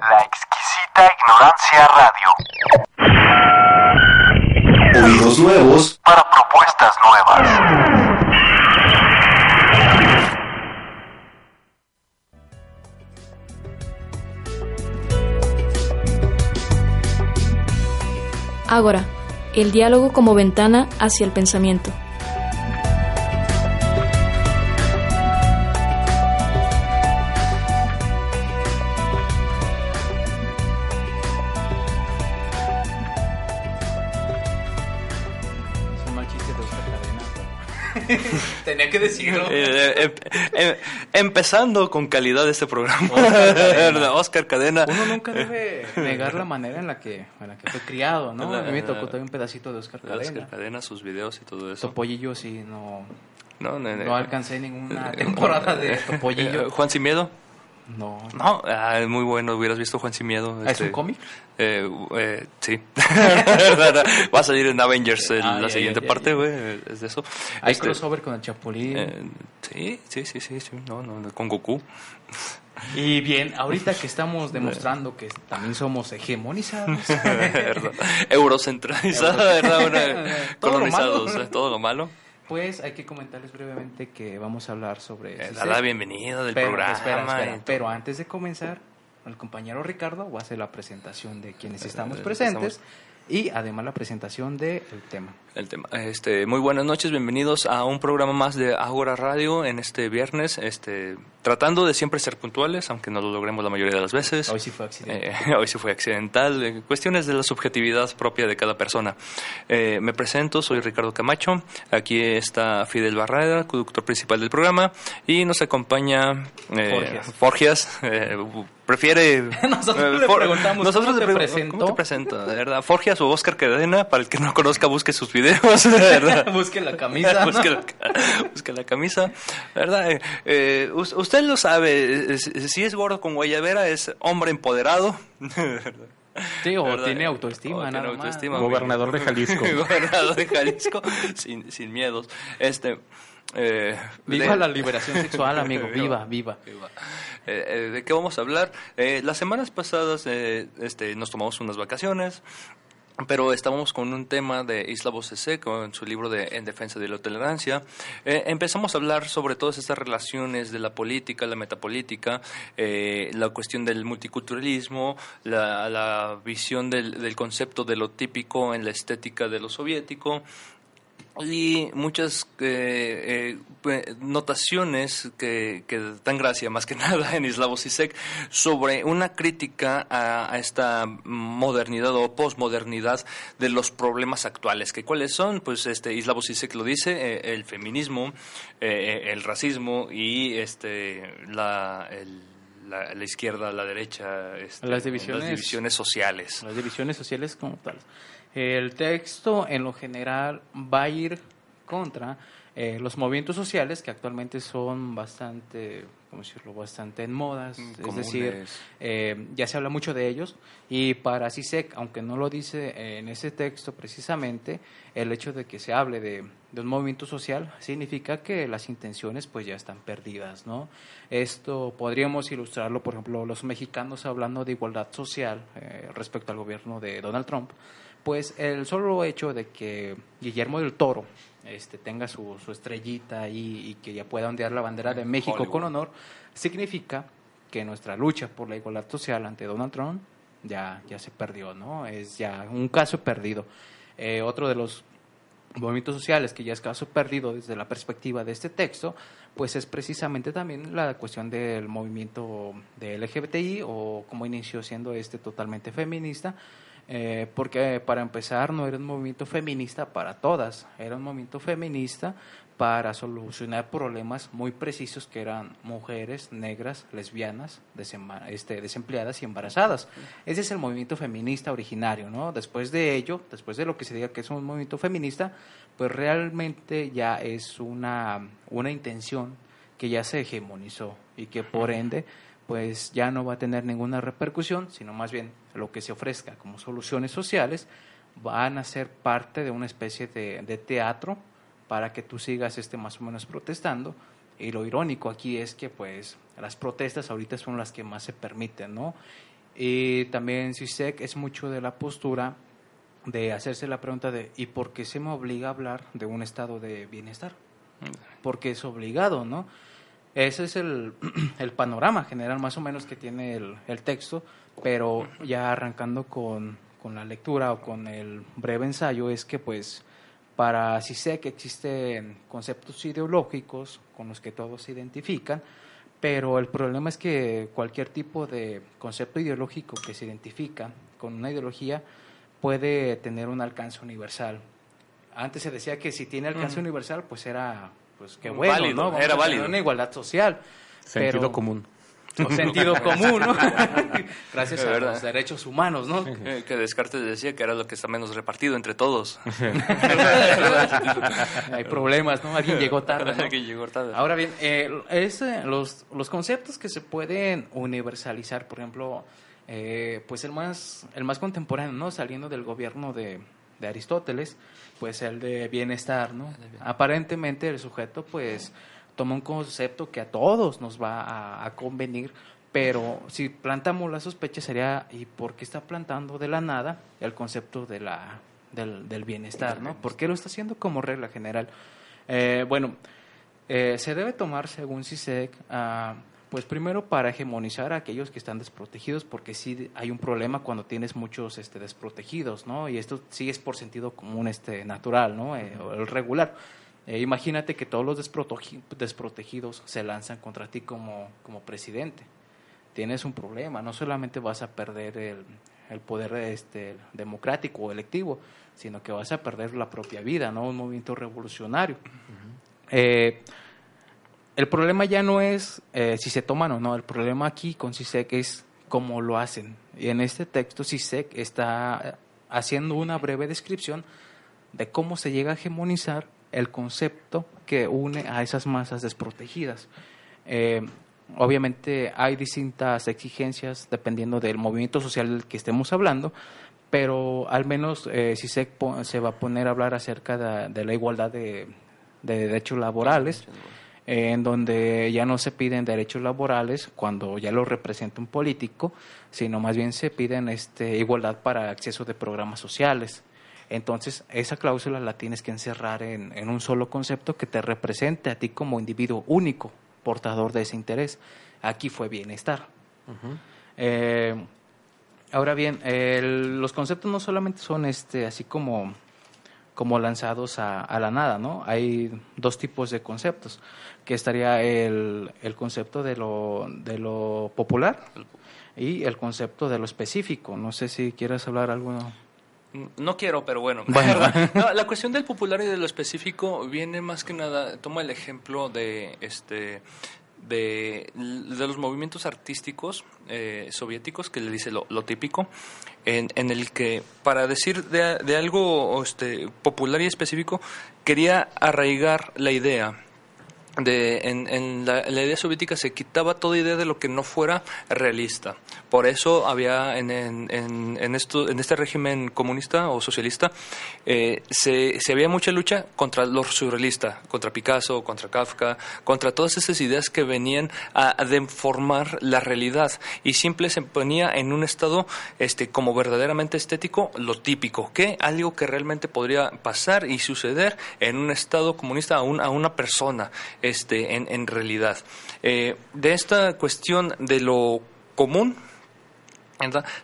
La exquisita ignorancia radio. Oídos nuevos Para propuestas nuevas. Ágora, el diálogo como ventana hacia el pensamiento. Decirlo. Eh, em- em- empezando con calidad este programa. Oscar Cadena. Oscar Cadena. Uno nunca debe negar la manera en la que, en la que fue criado, ¿no? A mí me tocó también un pedacito de Oscar Oscar Cadena. Sus videos y todo eso. Topollillo sí, no, No, no, no alcancé ninguna temporada de Eh, Topollillo. Juan Sin Miedo. No. No, ah, muy bueno, hubieras visto Juan Sin Miedo. ¿Es este, un cómic? Eh, eh, sí. Va a salir en Avengers el- Ah, la siguiente parte, güey. Es de eso. Hay Este, crossover con el Chapulín. eh, sí, sí, sí, sí, sí. No, no, con Goku. Y bien, ahorita que estamos demostrando que también somos hegemonizados. lo colonizados, todo lo malo. Pues hay que comentarles brevemente que vamos a hablar sobre... Eh, da la bienvenida del Pero, programa. espera, espera, pero antes de comenzar, el compañero Ricardo va a hacer la presentación de quienes estamos eh, presentes y además la presentación del tema. El tema. Este, muy buenas noches, bienvenidos a un programa más de Agora Radio en este viernes, este, tratando de siempre ser puntuales, aunque no lo logremos la mayoría de las veces. Hoy sí fue accidente. Eh, hoy sí fue accidental, eh, cuestiones de la subjetividad propia de cada persona. Eh, me presento, soy Ricardo Camacho, aquí está Fidel Barrera, conductor principal del programa, y nos acompaña eh, Forgias. Forgias, eh, prefiere... Nosotros le preguntamos, nosotros ¿cómo le te presento? ¿Cómo te presento? De verdad, Forgias o Oscar Cadena, para el que no conozca, busque sus videos, de verdad. Busque la camisa. ¿no? busque, la, busque la camisa, ¿verdad? Eh, eh, us- usted lo sabe, eh, si es gordo con guayabera es hombre empoderado. Sí, o ¿verdad? tiene autoestima, O tiene más. autoestima, Gobernador de Jalisco. Gobernador de Jalisco, sin, sin miedos. Este, eh, Viva de- la liberación sexual, amigo. Viva, viva. Viva. Eh, eh, ¿De qué vamos a hablar? Eh, las semanas pasadas eh, este, nos tomamos unas vacaciones, pero estábamos con un tema de Isla Bocese, con su libro de En defensa de la tolerancia. Eh, empezamos a hablar sobre todas estas relaciones de la política, la metapolítica, eh, la cuestión del multiculturalismo, la, la visión del, del concepto de lo típico en la estética de lo soviético y muchas eh, eh, notaciones que, que dan gracia más que nada en Islavo Sisek sobre una crítica a, a esta modernidad o posmodernidad de los problemas actuales. que ¿Cuáles son? Pues este Islavo Sisek lo dice, eh, el feminismo, eh, el racismo y este la, el- la, la izquierda, la derecha, este, Las divisiones- las divisiones sociales. Las divisiones sociales como tal. El texto en lo general va a ir contra eh, los movimientos sociales que actualmente son bastante, ¿cómo decirlo?, bastante en modas. Mm, Es decir, comunes. eh, ya se habla mucho de ellos y para CISEC, aunque no lo dice en ese texto precisamente, el hecho de que se hable de, de un movimiento social significa que las intenciones pues ya están perdidas, ¿no? Esto podríamos ilustrarlo, por ejemplo, los mexicanos hablando de igualdad social eh, respecto al gobierno de Donald Trump, pues el solo hecho de que Guillermo del Toro este, tenga su, su estrellita ahí y que ya pueda ondear la bandera de México Hollywood. con honor, significa que nuestra lucha por la igualdad social ante Donald Trump ya, ya se perdió, ¿no? Es ya un caso perdido. Eh, otro de los movimientos sociales que ya es caso perdido desde la perspectiva de este texto, pues es precisamente también la cuestión del movimiento de LGBTI o como inició siendo este totalmente feminista, eh, porque para empezar no era un movimiento feminista para todas, era un movimiento feminista para solucionar problemas muy precisos que eran mujeres, negras, lesbianas, este, desempleadas y embarazadas. Ese es el movimiento feminista originario, ¿no? Después de ello, después de lo que se diga que es un movimiento feminista, pues realmente ya es una, una intención que ya se hegemonizó y que por ende pues ya no va a tener ninguna repercusión, sino más bien lo que se ofrezca como soluciones sociales van a ser parte de una especie de, de teatro para que tú sigas este más o menos protestando y lo irónico aquí es que pues las protestas ahorita son las que más se permiten, ¿no? Y también CISEC es mucho de la postura de hacerse la pregunta de ¿y por qué se me obliga a hablar de un estado de bienestar? Porque es obligado, ¿no? Ese es el, el panorama general más o menos que tiene el, el texto, pero ya arrancando con, con la lectura o con el breve ensayo es que pues para CISEC existen conceptos ideológicos con los que todos se identifican, pero el problema es que cualquier tipo de concepto ideológico que se identifica con una ideología puede tener un alcance universal. Antes se decía que si tiene alcance universal, pues era, pues qué bueno, Válido, ¿no? Vamos era válido. Una igualdad social. Sentido pero- común. O sentido común, ¿no? Gracias a los derechos humanos, ¿no? Eh, Que Descartes decía que era lo que está menos repartido entre todos. Hay problemas, ¿no? Alguien llegó tarde. ¿no? que llegó tarde. Ahora bien, eh, es, eh, los, los conceptos que se pueden universalizar, por ejemplo, eh, pues el más, el más contemporáneo, ¿no? Saliendo del gobierno de, de Aristóteles, pues el de bienestar, ¿no? Aparentemente el sujeto, pues, toma un concepto que a todos nos va a, a convenir, pero si plantamos la sospecha sería, ¿y por qué está plantando de la nada el concepto de la, del, del bienestar, ¿no? ¿Por qué lo está haciendo como regla general? Eh, bueno, eh, se debe tomar, según CISEC, ah, pues primero para hegemonizar a aquellos que están desprotegidos, porque sí hay un problema cuando tienes muchos este, desprotegidos, ¿no? Y esto sí es por sentido común este, natural, ¿no? Eh, o el regular. Eh, imagínate que todos los desprotegi- desprotegidos se lanzan contra ti como, como presidente. Tienes un problema, no solamente vas a perder el, el poder este, democrático o electivo, sino que vas a perder la propia vida, ¿no? Un movimiento revolucionario. Eh, el problema ya no es eh, si se toman o no, el problema aquí con CISEC es cómo lo hacen. Y en este texto CISEC está haciendo una breve descripción de cómo se llega a hegemonizar el concepto que une a esas masas desprotegidas. Eh, obviamente hay distintas exigencias dependiendo del movimiento social del que estemos hablando, pero al menos eh, CISEC po- se va a poner a hablar acerca de, la igualdad de derechos laborales, eh, en donde ya no se piden derechos laborales cuando ya lo representa un político, sino más bien se piden este, igualdad para acceso de programas sociales. Entonces, esa cláusula la tienes que encerrar en, en un solo concepto que te represente a ti como individuo único, portador de ese interés. Aquí fue bienestar. Eh, ahora bien, el- los conceptos no solamente son este, así como, como lanzados a, a la nada, ¿no? Hay dos tipos de conceptos, que estaría el, el concepto de lo, de lo popular y el concepto de lo específico. No sé si quieres hablar algo. No quiero, pero bueno. Bueno. No, la cuestión del popular y de lo específico viene más que nada, toma el ejemplo de este de, de los movimientos artísticos eh, soviéticos, que le dice lo, lo típico, en, en el que para decir de, de algo este, popular y específico, quería arraigar la idea de, en, en la, en idea soviética se quitaba toda idea de lo que no fuera realista. Por eso había en, en, esto, en este régimen comunista o socialista, eh, se, se había mucha lucha contra lo surrealista, contra Picasso, contra Kafka, contra todas esas ideas que venían a, a deformar la realidad y siempre se ponía en un estado este, como verdaderamente estético lo típico, que algo que realmente podría pasar y suceder en un estado comunista a, un- a una persona este, en, realidad. Eh, de esta cuestión de lo común,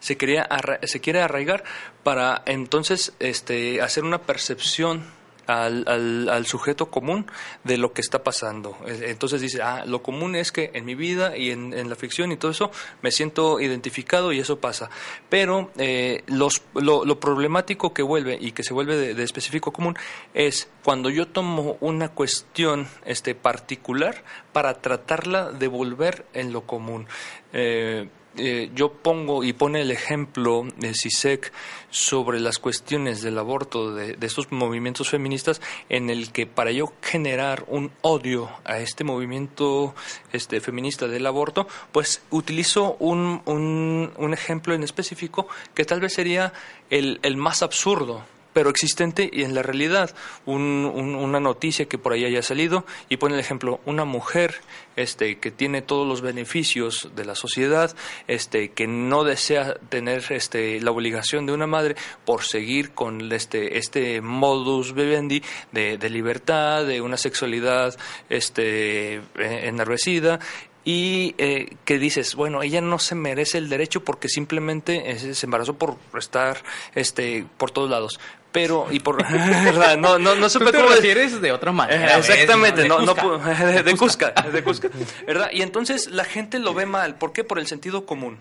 se quería se quiere arraigar para entonces este hacer una percepción al, al, al sujeto común de lo que está pasando. Eh, Entonces dice, ah, lo común es que en mi vida y en, en la ficción y todo eso me siento identificado y eso pasa. Pero eh, los, lo, problemático que vuelve y que se vuelve de, de específico común es cuando yo tomo una cuestión este, particular para tratarla de volver en lo común. Eh, eh, yo pongo y pone el ejemplo de CISEC sobre las cuestiones del aborto de, de estos movimientos feministas en el que para yo generar un odio a este movimiento este feminista del aborto pues utilizo un, un, un ejemplo en específico que tal vez sería el, el más absurdo pero existente y en la realidad. Un- un- una noticia que por ahí haya salido y pone el ejemplo, una mujer este, que tiene todos los beneficios de la sociedad, este, que no desea tener este, la obligación de una madre por seguir con este, este modus vivendi de, de libertad, de una sexualidad este, eh, enardecida y eh, que dices, bueno, ella no se merece el derecho porque simplemente eh, se embarazó por estar este, por todos lados. Pero, y por. ¿verdad? no, no, no Tú supe te cómo. refieres de otra manera. Exactamente, De no, no, Cusca. de Cusca, de Cusca, ¿verdad? Y entonces la gente lo ve mal, ¿por qué? Por el sentido común.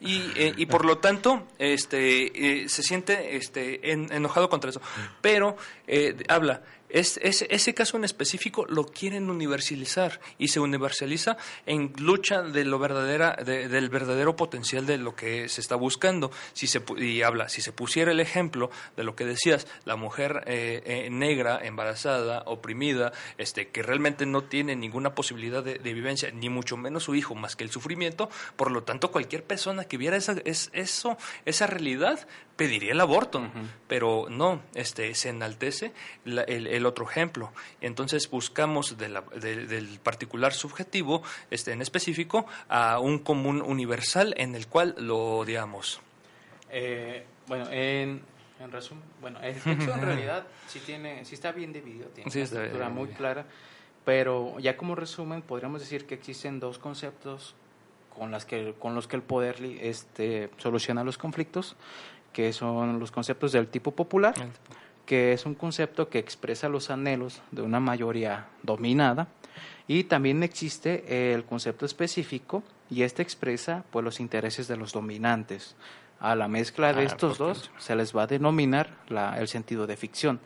Y, eh, y por lo tanto, este, eh, se siente este, en- enojado contra eso. Pero eh, habla, es, es- ese caso en específico lo quieren universalizar y se universaliza en lucha de lo verdadera, de- del verdadero potencial de lo que se está buscando. Si se, y habla, si se pusiera el ejemplo de lo que decías, la mujer eh, eh, negra, embarazada, oprimida, este, que realmente no tiene ninguna posibilidad de, de vivencia, ni mucho menos su hijo, más que el sufrimiento, por lo tanto cualquier persona que viera esa, es, eso, esa realidad pediría el aborto, pero no, este, se enaltece la- el, el otro ejemplo. Entonces buscamos de la- de- del particular subjetivo, este, en específico, a un común universal en el cual lo digamos. Eh, bueno, en, en resumen, bueno, el texto en realidad sí tiene, sí está bien dividido, tiene Sí, una estructura muy clara, pero ya como resumen podríamos decir que existen dos conceptos con las que con los que el poder este soluciona los conflictos, que son los conceptos del tipo popular, que es un concepto que expresa los anhelos de una mayoría dominada y también existe el concepto específico y este expresa pues los intereses de los dominantes. A la mezcla de Ah, estos dos se les va a denominar la- el sentido de ficción.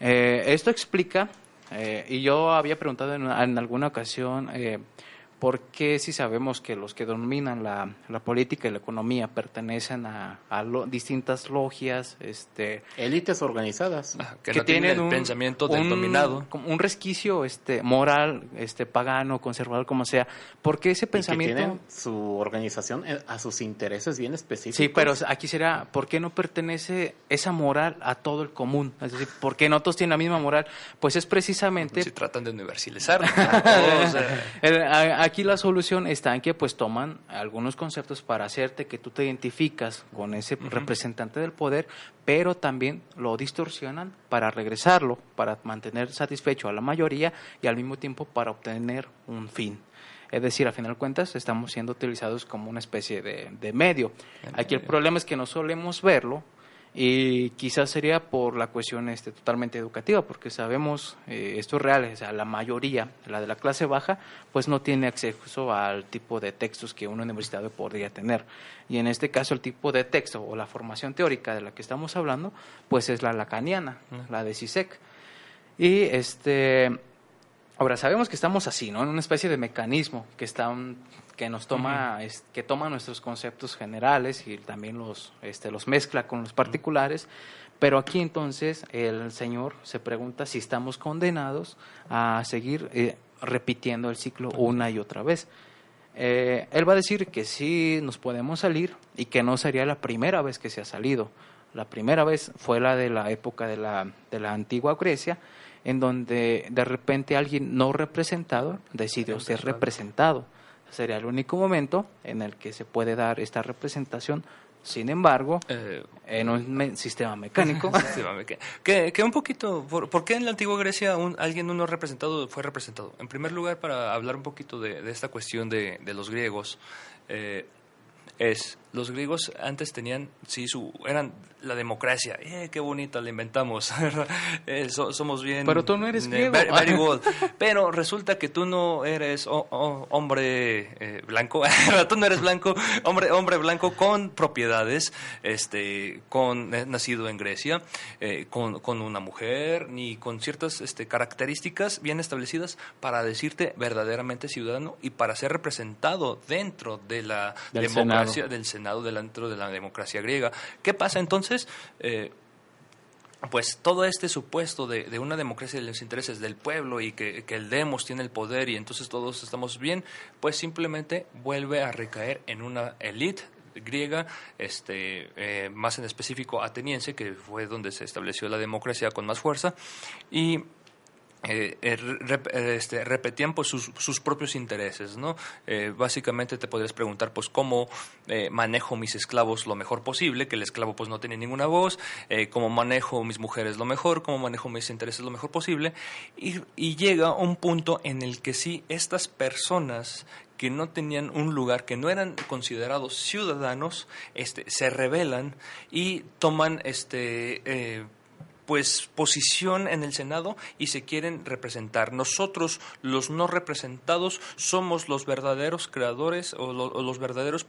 Eh, esto explica, eh, y yo había preguntado en, en alguna ocasión, eh, ¿por qué si sabemos que los que dominan la, la política y la economía pertenecen a, a lo- distintas logias, este, Élites organizadas. Ah, que, no tienen el pensamiento del un- dominado. un resquicio este moral este pagano conservador como sea porque ese Y que pensamiento tienen su organización a sus intereses bien específicos. sí pero aquí será por qué no pertenece esa moral a todo el común es decir por qué no todos tienen la misma moral pues es precisamente Si tratan de universalizar. o sea, El- a- Aquí la solución está en que pues toman algunos conceptos para hacerte que tú te identificas con ese representante del poder, pero también lo distorsionan para regresarlo, para mantener satisfecho a la mayoría y al mismo tiempo para obtener un fin. Es decir, a final de cuentas estamos siendo utilizados como una especie de, de medio. Aquí el problema es que no solemos verlo y quizás sería por la cuestión este, totalmente educativa, porque sabemos, eh, esto es real, o sea, la mayoría, la de la clase baja, pues no tiene acceso al tipo de textos que un universitario podría tener. Y en este caso el tipo de texto o la formación teórica de la que estamos hablando, pues es la lacaniana, la de CISEC. Y este, Ahora, sabemos que estamos así, ¿no? En una especie de mecanismo que está un- que nos toma, es- que toma nuestros conceptos generales y también los, este, los mezcla con los particulares. Pero aquí entonces el Señor se pregunta si estamos condenados a seguir eh, repitiendo el ciclo una y otra vez. Eh, él va a decir que sí nos podemos salir y que no sería la primera vez que se ha salido. La primera vez fue la de la época de la, de la antigua Grecia, en donde de repente alguien no representado decidió ser representado. Sería el único momento en el que se puede dar esta representación. Sin embargo, eh, en un me- sistema mecánico, que, que, que un poquito, por, por qué en la antigua Grecia un, alguien uno representado fue representado? En primer lugar, para hablar un poquito de, de esta cuestión de, de los griegos, eh, es, los griegos antes tenían, sí, su, eran la democracia, eh, qué bonita la inventamos, ¿verdad? Eh, so- somos bien... Pero tú no eres eh, griego. very- very good. Pero resulta que tú no eres o- o- hombre eh, blanco, tú no eres blanco, hombre, hombre blanco con propiedades, este, con eh, nacido en Grecia, eh, con, con una mujer, ni con ciertas este, características bien establecidas para decirte verdaderamente ciudadano y para ser representado dentro de la Del democracia, Senado. del Senado, dentro de la democracia griega. ¿Qué pasa entonces? Eh, pues todo este supuesto de, una democracia de los intereses del pueblo y que, que el demos tiene el poder y entonces todos estamos bien, pues simplemente vuelve a recaer en una élite griega, este, eh, más en específico ateniense, que fue donde se estableció la democracia con más fuerza, y eh, eh, eh, este, repetían pues sus, sus propios intereses, ¿no? Básicamente te podrías preguntar pues cómo manejo mis esclavos lo mejor posible, que el esclavo pues no tiene ninguna voz, cómo manejo mis mujeres lo mejor, cómo manejo mis intereses lo mejor posible, y, y llega un punto en el que sí, estas personas que no tenían un lugar, que no eran considerados ciudadanos, este, se rebelan y toman este pues posición en el Senado y se quieren representar. Nosotros, los no representados, somos los verdaderos creadores o, lo- o los verdaderos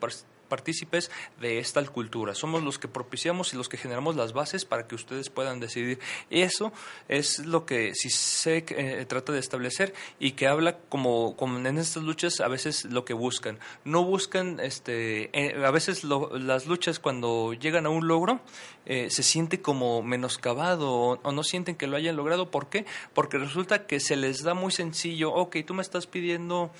partícipes de esta cultura. Somos los que propiciamos y los que generamos las bases para que ustedes puedan decidir. Eso es lo que CISEC eh, trata de establecer y que habla como, como en estas luchas a veces lo que buscan. No buscan, este, eh, a veces lo- las luchas cuando llegan a un logro eh, se siente como menoscabado o, o no sienten que lo hayan logrado. ¿Por qué? Porque resulta que se les da muy sencillo, ok, tú me estás pidiendo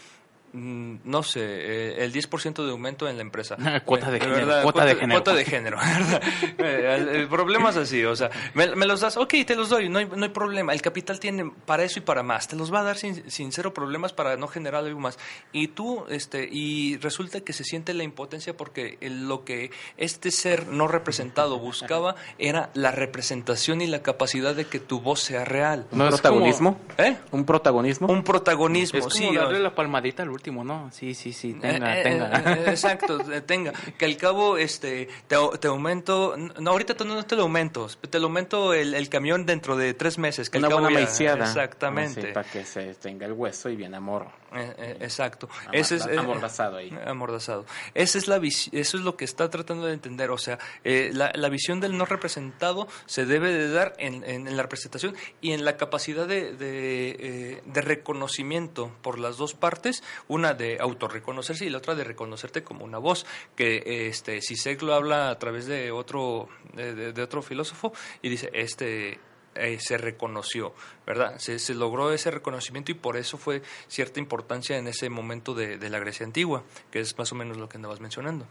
no sé, eh, el 10% de aumento en la empresa. Cuota de género, ¿verdad? cuota de género. Cuota de género, ¿verdad? El, el problema es así, o sea, me, me los das, ok, te los doy, no hay, no hay problema. El capital tiene para eso y para más. Te los va a dar sin, sin cero problemas para no generar algo más. Y tú, este, y resulta que se siente la impotencia porque el- lo que este ser no representado buscaba era la representación y la capacidad de que tu voz sea real. ¿Un protagonismo? ¿Eh? ¿Un protagonismo? Un protagonismo, Es como sí. darle o- la palmadita al último, ¿no? Sí, sí, sí, tenga, Eh, eh, tenga. eh, exacto, eh, tenga. Que al cabo este, te, te aumento. No, ahorita no te lo aumento. Te lo aumento el, el camión dentro de tres meses. Que al Una cabo buena ya-. Exactamente. Para que se tenga el hueso y bien amor. Eh, eh, exacto. Amor- Ese es, eh, amordazado ahí. Amordazado. Esa es la eso es lo que está tratando de entender. O sea, la, la visión del no representado se debe de dar en, en- en la representación y en la capacidad de, de, de reconocimiento por las dos partes, una de autorreconocerse y la otra de reconocerte como una voz, que este Sisek lo habla a través de otro, de otro filósofo y dice, este eh, se reconoció, ¿verdad? Se, logró ese reconocimiento y por eso fue cierta importancia en ese momento de, de la Grecia antigua, que es más o menos lo que andabas mencionando.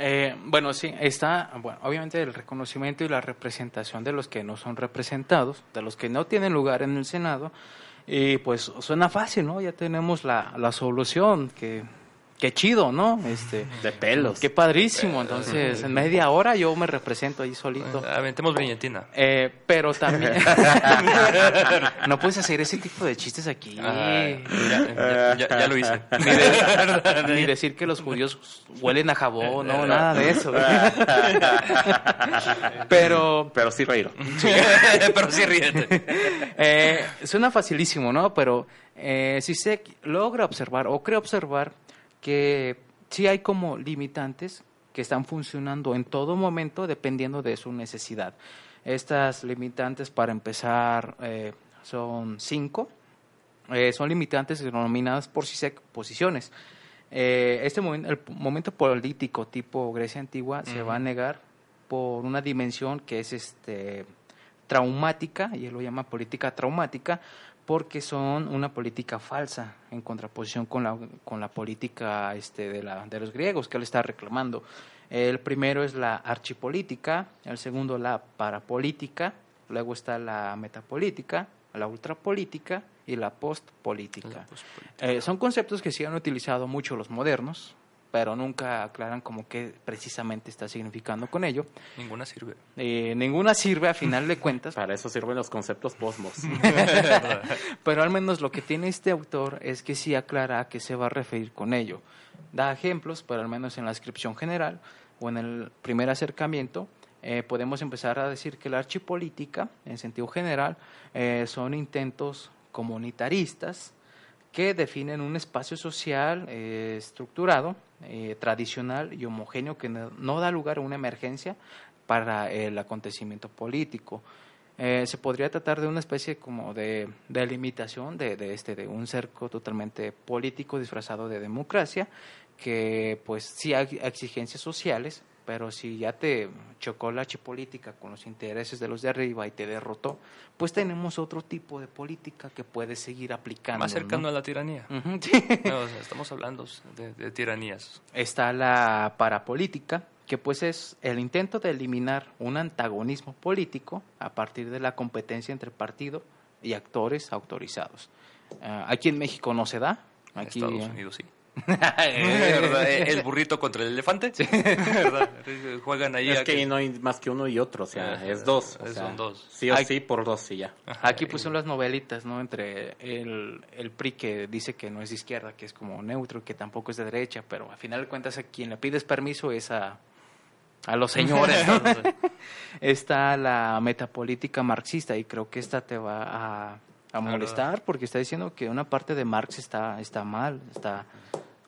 Eh, bueno, sí, está, bueno, obviamente el reconocimiento y la representación de los que no son representados, de los que no tienen lugar en el Senado, y pues suena fácil, ¿no? Ya tenemos la, la solución, que, qué chido, ¿no? Este, De pelos. qué padrísimo, entonces en media hora yo me represento ahí solito. Aventemos viñetina. Eh, pero también no puedes hacer ese tipo de chistes aquí. Ya, ya- ya- ya lo hice. Ni, de- ni decir que los judíos huelen a jabón, no, nada de eso. Pero Pero sí reír. Pero sí ríete. eh, suena facilísimo, ¿no? Pero eh, si se logra observar o cree observar que sí hay como limitantes que están funcionando en todo momento dependiendo de su necesidad. Estas limitantes, para empezar, eh, son cinco. Eh, son limitantes denominadas por CISEC posiciones. Eh, este momen- el momento político tipo Grecia antigua se va a negar por una dimensión que es este traumática, y él lo llama política traumática, porque son una política falsa en contraposición con la, con la política este, de, la, de los griegos que él está reclamando. El primero es la archipolítica, el segundo la parapolítica, luego está la metapolítica, la ultrapolítica y la postpolítica. Eh, son conceptos que sí han utilizado mucho los modernos, pero nunca aclaran como qué precisamente está significando con ello. Ninguna sirve. Eh, ninguna sirve a final de cuentas, Para eso sirven los conceptos posmos. pero al menos lo que tiene este autor es que sí aclara a qué se va a referir con ello. Da ejemplos, pero al menos en la descripción general o en el primer acercamiento, eh, podemos empezar a decir que la archipolítica, en sentido general, eh, son intentos comunitaristas que definen un espacio social eh, estructurado, eh, tradicional y homogéneo que no, da lugar a una emergencia para el acontecimiento político. Eh, se podría tratar de una especie como de delimitación de, de este de un cerco totalmente político disfrazado de democracia que pues sí hay exigencias sociales, pero si ya te chocó la política con los intereses de los de arriba y te derrotó, pues tenemos otro tipo de política que puedes seguir aplicando. Más cercano ¿no? a la tiranía. Ujú, sí. No, o sea, estamos hablando de, de tiranías. Está la parapolítica, que pues es el intento de eliminar un antagonismo político a partir de la competencia entre partido y actores autorizados. Ah, aquí en México no se da. En Aquí, Estados eh, Unidos sí. ¿Verdad? El burrito contra el elefante. ¿Verdad? Juegan ahí. Es a que no hay más que uno y otro, o sea, Ajá, es dos. o es- sea, son dos. Sí o sí por dos y ya. Aquí pues son las novelitas, ¿no? Entre el, el PRI que dice que no es de izquierda, que es como neutro, que tampoco es de derecha, pero al final de cuentas a quien le pides permiso es a, a los señores. ¿no? Está la metapolítica marxista y creo que esta te va a, a molestar porque está diciendo que una parte de Marx está, está mal, está...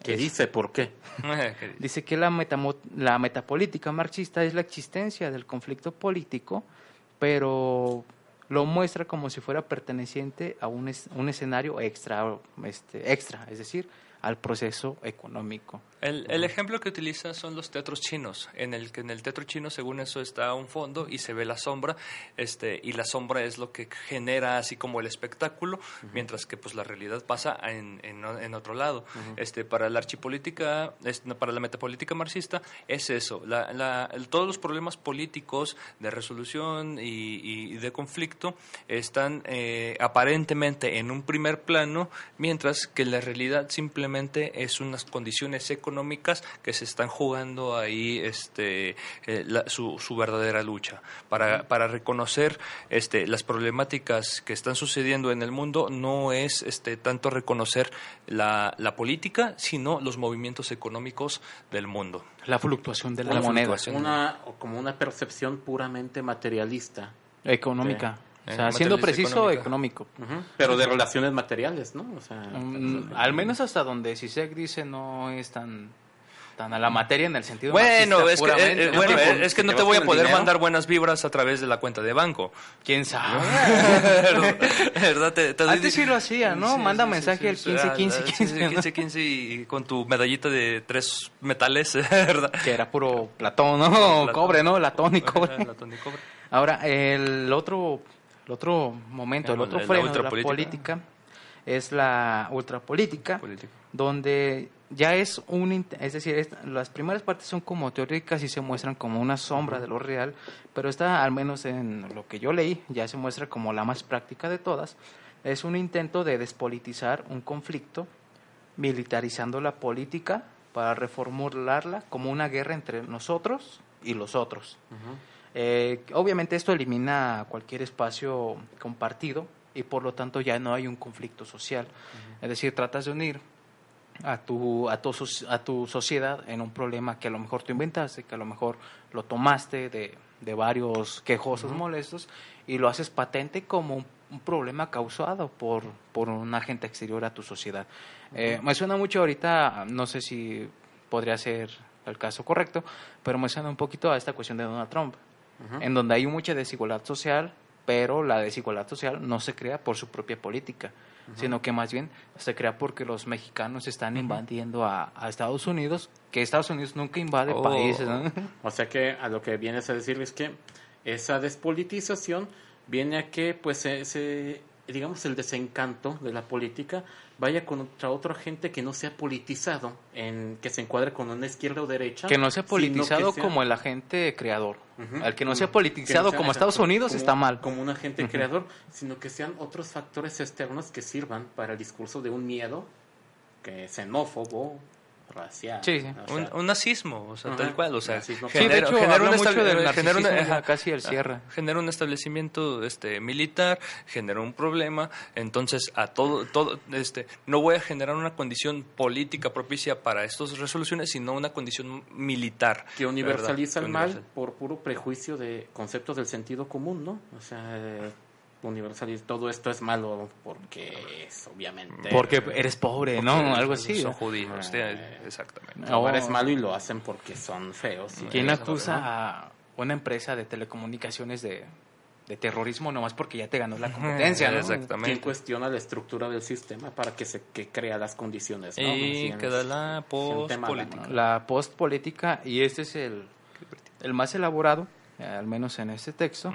¿Qué dice? ¿Por qué? Dice que la, metamo- la metapolítica marxista es la existencia del conflicto político, pero lo muestra como si fuera perteneciente a un, es- un escenario extra, este, extra, es decir, al proceso económico. El, el ejemplo que utiliza son los teatros chinos, en el que en el teatro chino, según eso, está un fondo y se ve la sombra, este, y la sombra es lo que genera así como el espectáculo, mientras que pues la realidad pasa en, en, en otro lado. Este, para la archipolítica, para la metapolítica marxista, es eso, la, la- el- todos los problemas políticos de resolución y, y de conflicto están eh, aparentemente en un primer plano, mientras que la realidad simplemente es unas condiciones económicas que se están jugando ahí este, eh, la- su, su verdadera lucha. Para, para reconocer este, las problemáticas que están sucediendo en el mundo no es este, tanto reconocer la, la política, sino los movimientos económicos del mundo. La fluctuación de la, La moneda. Una, o como una percepción puramente materialista. económica. Sí. O sea, siendo preciso, económico. Pero de relaciones materiales, ¿no? O sea, Mm, al menos hasta donde Sisek dice no es tan, tan a la materia en el sentido Bueno, es que, eh, eh, ¿no? bueno, Tipo, es que si no te voy a poder dinero. mandar buenas vibras a través de la cuenta de banco. ¿Quién sabe? ¿Verdad? Te- te doy- Antes sí lo hacía, ¿no? Sí, Manda sí, mensaje sí, al sí, 15, 15, ah, sí, 15, sí, ¿no? 15, 15 y con tu medallita de tres metales, ¿verdad? Que era puro platón, ¿no? Platón. Cobre, ¿no? Latón y cobre. Latón y cobre. Ahora, el otro, el otro momento, el La- otro la freno de la política es la ultrapolítica, Político. donde ya es un, es decir, es- las primeras partes son como teóricas y se muestran como una sombra de lo real, pero esta, al menos en lo que yo leí, ya se muestra como la más práctica de todas, es un intento de despolitizar un conflicto, militarizando la política para reformularla como una guerra entre nosotros y los otros. Eh, obviamente esto elimina cualquier espacio compartido y por lo tanto ya no hay un conflicto social. Es decir, tratas de unir a tu, a, tu, a tu sociedad en un problema que a lo mejor tú inventaste, que a lo mejor lo tomaste de, de varios quejosos molestos y lo haces patente como un, un problema causado por, por un agente exterior a tu sociedad. Eh, me suena mucho ahorita, no sé si podría ser el caso correcto, pero me suena un poquito a esta cuestión de Donald Trump, en donde hay mucha desigualdad social, pero la desigualdad social no se crea por su propia política, sino que más bien se crea porque los mexicanos están invadiendo a, a Estados Unidos, que Estados Unidos nunca invade Oh. países. ¿no? O sea que a lo que vienes a decir es que esa despolitización viene a que, pues, ese, digamos, el desencanto de la política vaya contra otra gente que no sea politizado, en que se encuadre con una izquierda o derecha. Que no sea politizado sea- como el agente creador. Al que no sea politizado que no sea- como Estados Unidos como- está mal. Como un agente creador, sino que sean otros factores externos que sirvan para el discurso de un miedo que es xenófobo, racial. Sí, sí. o sea, Un, un nazismo, o sea, tal cual, o sea. Sí, de genera, hecho, genera un mucho genera una- ajá, casi el cierre. ajá, genera un establecimiento este militar, genera un problema, entonces a todo todo este no voy a generar una condición política propicia para estas resoluciones, sino una condición militar que universaliza ¿verdad? el mal Universal. por puro prejuicio de conceptos del sentido común, ¿no? O sea, eh, universaliza todo esto es malo porque es obviamente Porque eres pobre, ¿no? Porque Algo así. Son ¿no? judíos, Eh, exactamente. ahora Oh. es malo y lo hacen porque son feos. y ¿Quién acusa ¿no? a una empresa de telecomunicaciones de, de terrorismo nomás porque ya te ganó la competencia, ¿no? Exactamente. ¿Quién cuestiona la estructura del sistema para que se que crea las condiciones? ¿no? Y queda la post-política. ¿no? La post-política, y este es el, el más elaborado, eh, al menos en este texto.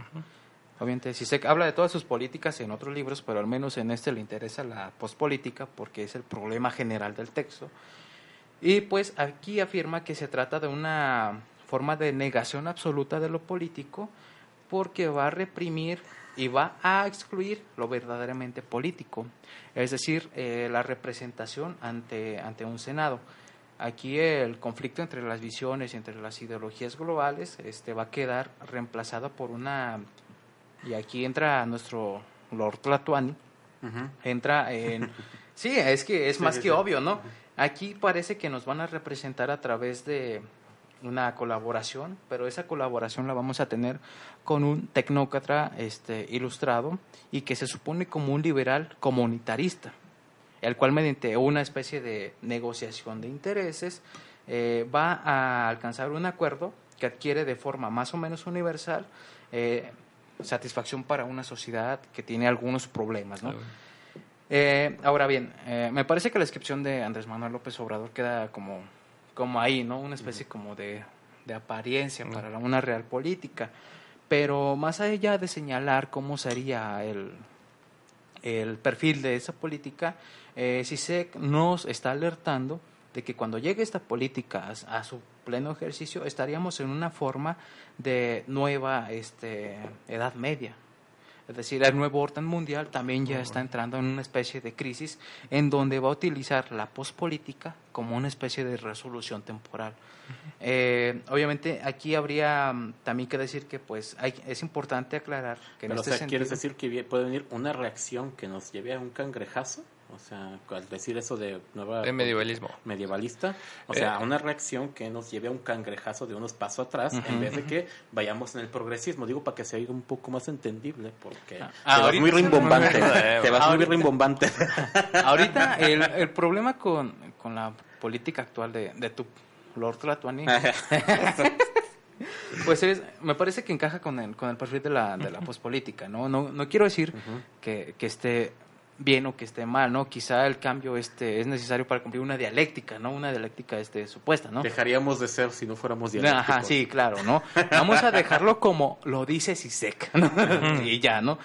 Obviamente, si se habla de todas sus políticas en otros libros, pero al menos en este le interesa la post-política porque es el problema general del texto. Y pues aquí afirma que se trata de una forma de negación absoluta de lo político porque va a reprimir y va a excluir lo verdaderamente político, es decir, eh, la representación ante, ante un Senado. Aquí el conflicto entre las visiones y entre las ideologías globales este, va a quedar reemplazado por una, y aquí entra nuestro Lord Tlatuani, entra en... Sí, es que es Sí, más sí, que sí. obvio, ¿no? Aquí parece que nos van a representar a través de una colaboración, pero esa colaboración la vamos a tener con un tecnócrata este, ilustrado y que se supone como un liberal comunitarista, el cual mediante una especie de negociación de intereses eh, va a alcanzar un acuerdo que adquiere de forma más o menos universal eh, satisfacción para una sociedad que tiene algunos problemas, ¿no? Eh, ahora bien, eh, me parece que la descripción de Andrés Manuel López Obrador queda como, como ahí, ¿no? Una especie como de, de apariencia para una real política. Pero más allá de señalar cómo sería el, el perfil de esa política, eh, CISEC nos está alertando de que cuando llegue esta política a, a su pleno ejercicio estaríamos en una forma de nueva este, edad media. Es decir, el nuevo orden mundial también ya está entrando en una especie de crisis en donde va a utilizar la pospolítica como una especie de resolución temporal. Eh, obviamente aquí habría mm, también que decir que pues hay, es importante aclarar que en Pero, este o sea, sentido... ¿quieres decir que puede venir una reacción que nos lleve a un cangrejazo? O sea, al decir eso de nueva... De medievalismo. medievalista, o Eh. sea, una reacción que nos lleve a un cangrejazo de unos pasos atrás en vez de que vayamos en el progresismo, digo para que sea un poco más entendible, porque Ah, te vas ahorita muy rimbombante, te vas muy Ahorita- rimbombante. Ahorita el, el problema con, con la política actual de, de tu Lord Tlatuani, pues es, me parece que encaja con el, con el perfil de la, de la pospolítica, ¿no? No, no quiero decir que, que esté bien o que esté mal, ¿no? Quizá el cambio este es necesario para cumplir una dialéctica, ¿no? Una dialéctica este supuesta, ¿no? Dejaríamos de ser si no fuéramos dialécticos. Ajá, sí, claro, ¿no? Vamos a dejarlo como lo dice Sisek, ¿no? y ya, ¿no?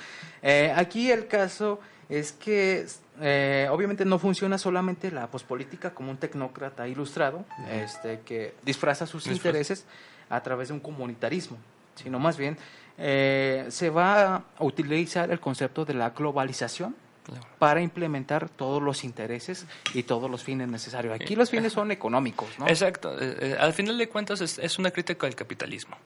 Eh, aquí el caso es que eh, obviamente no funciona solamente la pospolítica como un tecnócrata ilustrado, este, que disfraza sus intereses a través de un comunitarismo, sino más bien eh, se va a utilizar el concepto de la globalización para implementar todos los intereses y todos los fines necesarios. Aquí los fines son económicos, ¿no? Exacto. Eh, eh, al final de cuentas es, es una crítica al capitalismo.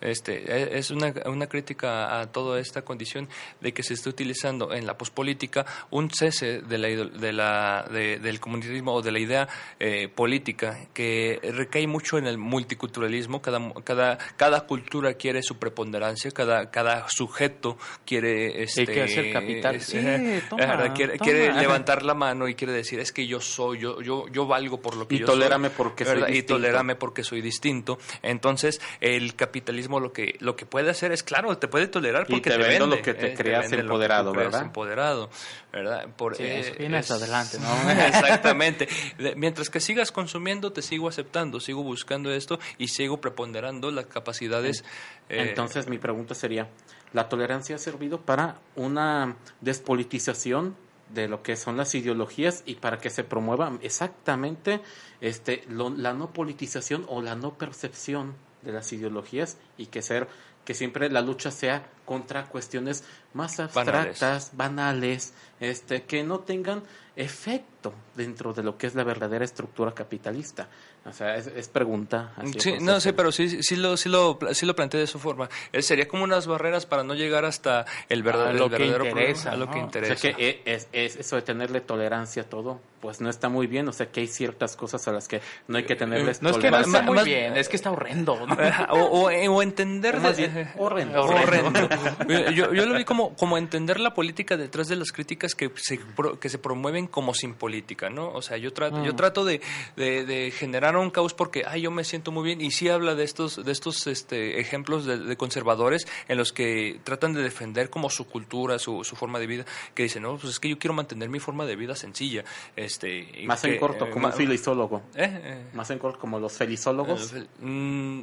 Este, eh, es una, una crítica a toda esta condición de que se está utilizando en la pospolítica un cese de la, de la, de- del comunitarismo o de la idea eh, política que recae mucho en el multiculturalismo. Cada, cada, cada cultura quiere su preponderancia, cada, cada sujeto quiere... Este, que es el capital. es- Sí, eh, toma, ajá, quiere, toma. quiere levantar la mano y quiere decir es que yo soy, yo, yo, yo valgo por lo que Y yo tolérame soy, porque. Y tolérame porque soy distinto. Entonces, el capitalismo lo que lo que puede hacer es, claro, te puede tolerar Y porque te te, vende, lo que te eh, creas vende lo que empoderado, creas ¿verdad? empoderado, ¿verdad? Por, Sí, eh, eso viene hasta es- adelante, ¿no? Exactamente. Mientras que sigas consumiendo, te sigo aceptando, sigo buscando esto y sigo preponderando las capacidades. eh, Entonces mi pregunta sería, ¿la tolerancia ha servido para una despolitización de lo que son las ideologías y para que se promueva exactamente este lo- la no politización o la no percepción de las ideologías y que ser que siempre la lucha sea contra cuestiones más abstractas, banales, este que no tengan efecto dentro de lo que es la verdadera estructura capitalista. O sea, es, es pregunta. así, Sí, no es sé, el- pero sí, sí, lo, sí, lo, sí lo planteé de esa forma. Eh, sería como unas barreras para no llegar hasta el, verdad- A el lo que verdadero interesa, problema, a lo ¿no? que O interesa. sea que e- es, es eso de tenerle tolerancia a todo, pues no está muy bien. O sea que hay ciertas cosas a las que no hay que tenerles No es que no tolerancia. está muy bien, es que está horrendo. ¿no? Ajá, o, o, eh, o entender O más de- bien, Horrendo. horrendo. Eh, yo, yo lo vi como, como entender la política detrás de las críticas que se, que se promueven como sin política, ¿no? O sea, yo trato, yo trato de, de- de generar un caos porque, ay, yo me siento muy bien. Y sí habla de estos, de estos este, ejemplos de, de conservadores en los que tratan de defender como su cultura, su, su forma de vida, que dicen, no, pues es que yo quiero mantener mi forma de vida sencilla. Este, y Más que, en corto, eh, como un filizólogo. ¿Eh? Eh, Más en corto, como los felizólogos. eh, mm,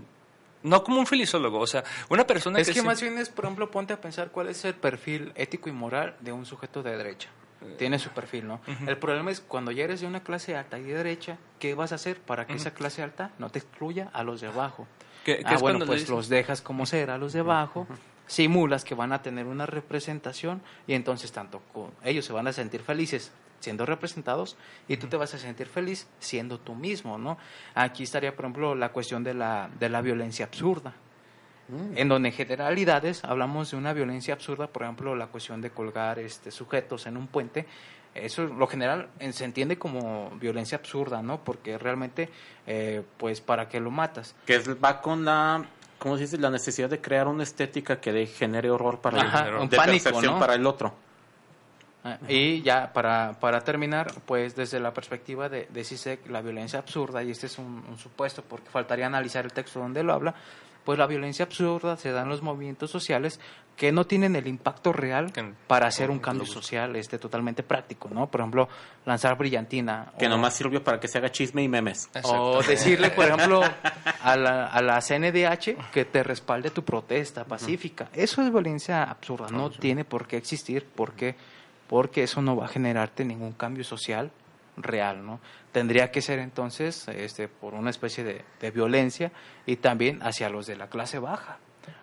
no como un filizólogo, o sea, una persona Es que, más bien es, por ejemplo, ponte a pensar cuál es el perfil ético y moral de un sujeto de derecha. Tiene su perfil, ¿no? El problema es cuando ya eres de una clase alta y de derecha, ¿qué vas a hacer para que esa clase alta no te excluya a los de abajo? que- que ah, es bueno, pues los dejas como ser a los de abajo, simulas que van a tener una representación y entonces tanto con- ellos se van a sentir felices siendo representados y tú te vas a sentir feliz siendo tú mismo, ¿no? Aquí estaría, por ejemplo, la cuestión de la, de la violencia absurda. En donde en generalidades hablamos de una violencia absurda, por ejemplo, la cuestión de colgar este, sujetos en un puente, eso lo general se entiende como violencia absurda, ¿no? Porque realmente, eh, pues, ¿para qué lo matas? Que va con la, ¿cómo se dice? La necesidad de crear una estética que de- genere horror para Ajá, el un de pánico, percepción ¿no? para el otro. Ah, Y ya para, para terminar, pues desde la perspectiva de, de CISEC, la violencia absurda, y este es un, un supuesto porque faltaría analizar el texto donde lo habla, pues la violencia absurda se da en los movimientos sociales que no tienen el impacto real Que- para hacer un cambio social este totalmente práctico, ¿no? Por ejemplo, lanzar brillantina. Que o- nomás sirvió para que se haga chisme y memes. o decirle, por ejemplo, a la, a la CNDH que te respalde tu protesta pacífica. Eso es violencia absurda. No tiene por qué existir. ¿Por qué? Porque eso no va a generarte ningún cambio social real, ¿no? Tendría que ser entonces este, por una especie de, de violencia y también hacia los de la clase baja.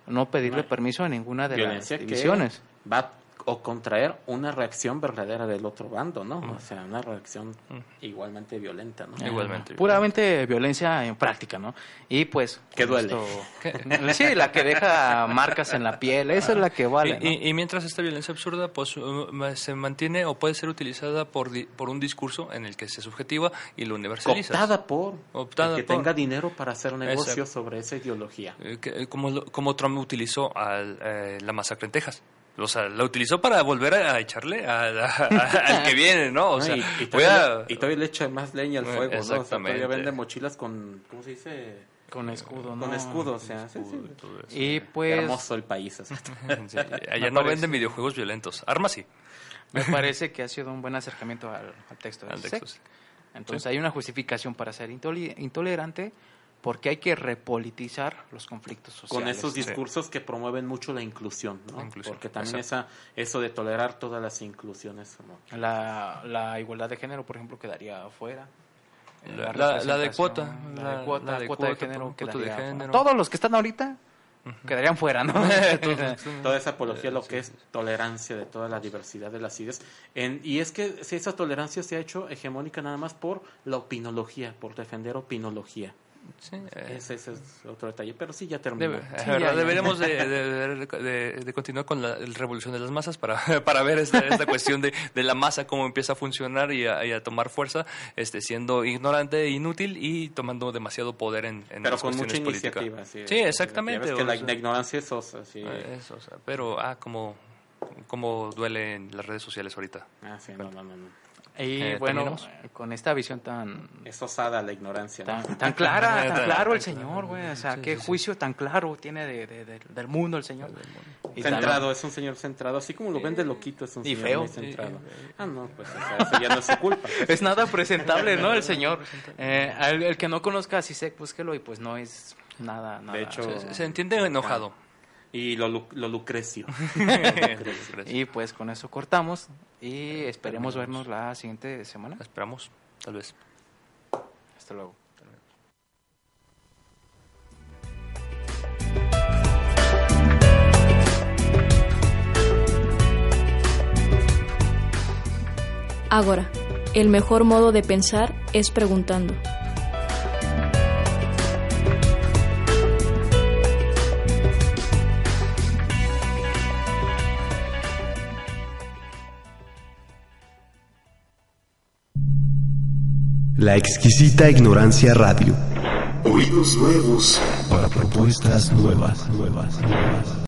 No pedirle permiso a ninguna de Violencia las que divisiones. va o contraer una reacción verdadera del otro bando, ¿no? O sea, una reacción igualmente violenta, ¿no? Igualmente. Puramente violencia en práctica, ¿no? Y pues... Que duele. esto- sí, la que deja marcas en la piel, esa es la que vale. Y, y- y mientras esta violencia absurda pues uh, ma- se mantiene o puede ser utilizada por, di- por un discurso en el que se subjetiva y lo universaliza. Por Optada el que por. tenga dinero para hacer negocio Exacto. sobre esa ideología. Eh, que- eh, como, lo- como Trump utilizó al, eh, la masacre en Texas. O sea, la utilizó para volver a, echarle a- a- a- al que viene, ¿no? O ¿no? sea, y, y todavía, a... y todavía le echa más leña al fuego, ¿no? O sea, exactamente. todavía vende mochilas con, ¿cómo se dice? Con escudo, ¿no? Con escudo, o sea, sí, sí. Escudo y todo eso. Y pues Hermoso el país. así. Sí, allá no venden videojuegos violentos. Armas sí. me parece que ha sido un buen acercamiento al, al texto. de Al Sisek. texto, sí. Entonces hay una justificación para ser intolerante porque hay que repolitizar los conflictos sociales. con esos sí. discursos que promueven mucho la inclusión, ¿no? La inclusión, Porque también esa, eso de tolerar todas las inclusiones. ¿no? La, la igualdad de género, por ejemplo, quedaría afuera. La- la- la de cuota, La, la- de cuota, la de cuota de género. cuota de género. Todos los que están ahorita quedarían fuera, ¿no? Toda esa apología, lo que es tolerancia de toda la diversidad de las ideas. En, y es que si esa tolerancia se ha hecho hegemónica nada más por la opinología, por defender opinología. Sí, eh, Ese, ese es otro detalle, pero sí, ya terminó. Debe- Sí, verdad, ya, ya. deberíamos de, de- de- de- de continuar con la revolución de las masas para, para ver esta, esta cuestión de, de la masa, cómo empieza a funcionar y a, y a tomar fuerza, este, siendo ignorante e inútil y tomando demasiado poder en, en pero las con mucha cuestiones políticas. iniciativa. Sí, Sí, exactamente. Ves que la, o sea, la ignorancia es osa, sí. eh, eso, o sea, pero, ah, como, como duele en las redes sociales ahorita. Ah, sí, no, no, no, no. Y Eh, bueno, ¿terminamos? eh, con esta visión tan Es osada la ignorancia. ¿no? tan, clara, tan Tan- claro el Señor, güey. O sea, Sí, qué sí, sí. juicio tan claro tiene de, de- de- del mundo el Señor. Y Centrado, es un señor centrado, así como lo vende loquito, es un Y señor feo. muy centrado. Ah, no, pues o sea, eso ya no es su culpa. Es nada presentable, ¿no? El Señor. Eh, al- el, que no conozca a Sisek, búsquelo y pues no es nada, nada. De hecho, Se, se entiende enojado. Y lo, lo lucrecio. Y pues con eso cortamos y esperemos vernos la siguiente semana. Esperamos, tal vez. Hasta luego. Ahora, el mejor modo de pensar es preguntando. La exquisita ignorancia radio. Ruidos nuevos para propuestas nuevas, nuevas, nuevas.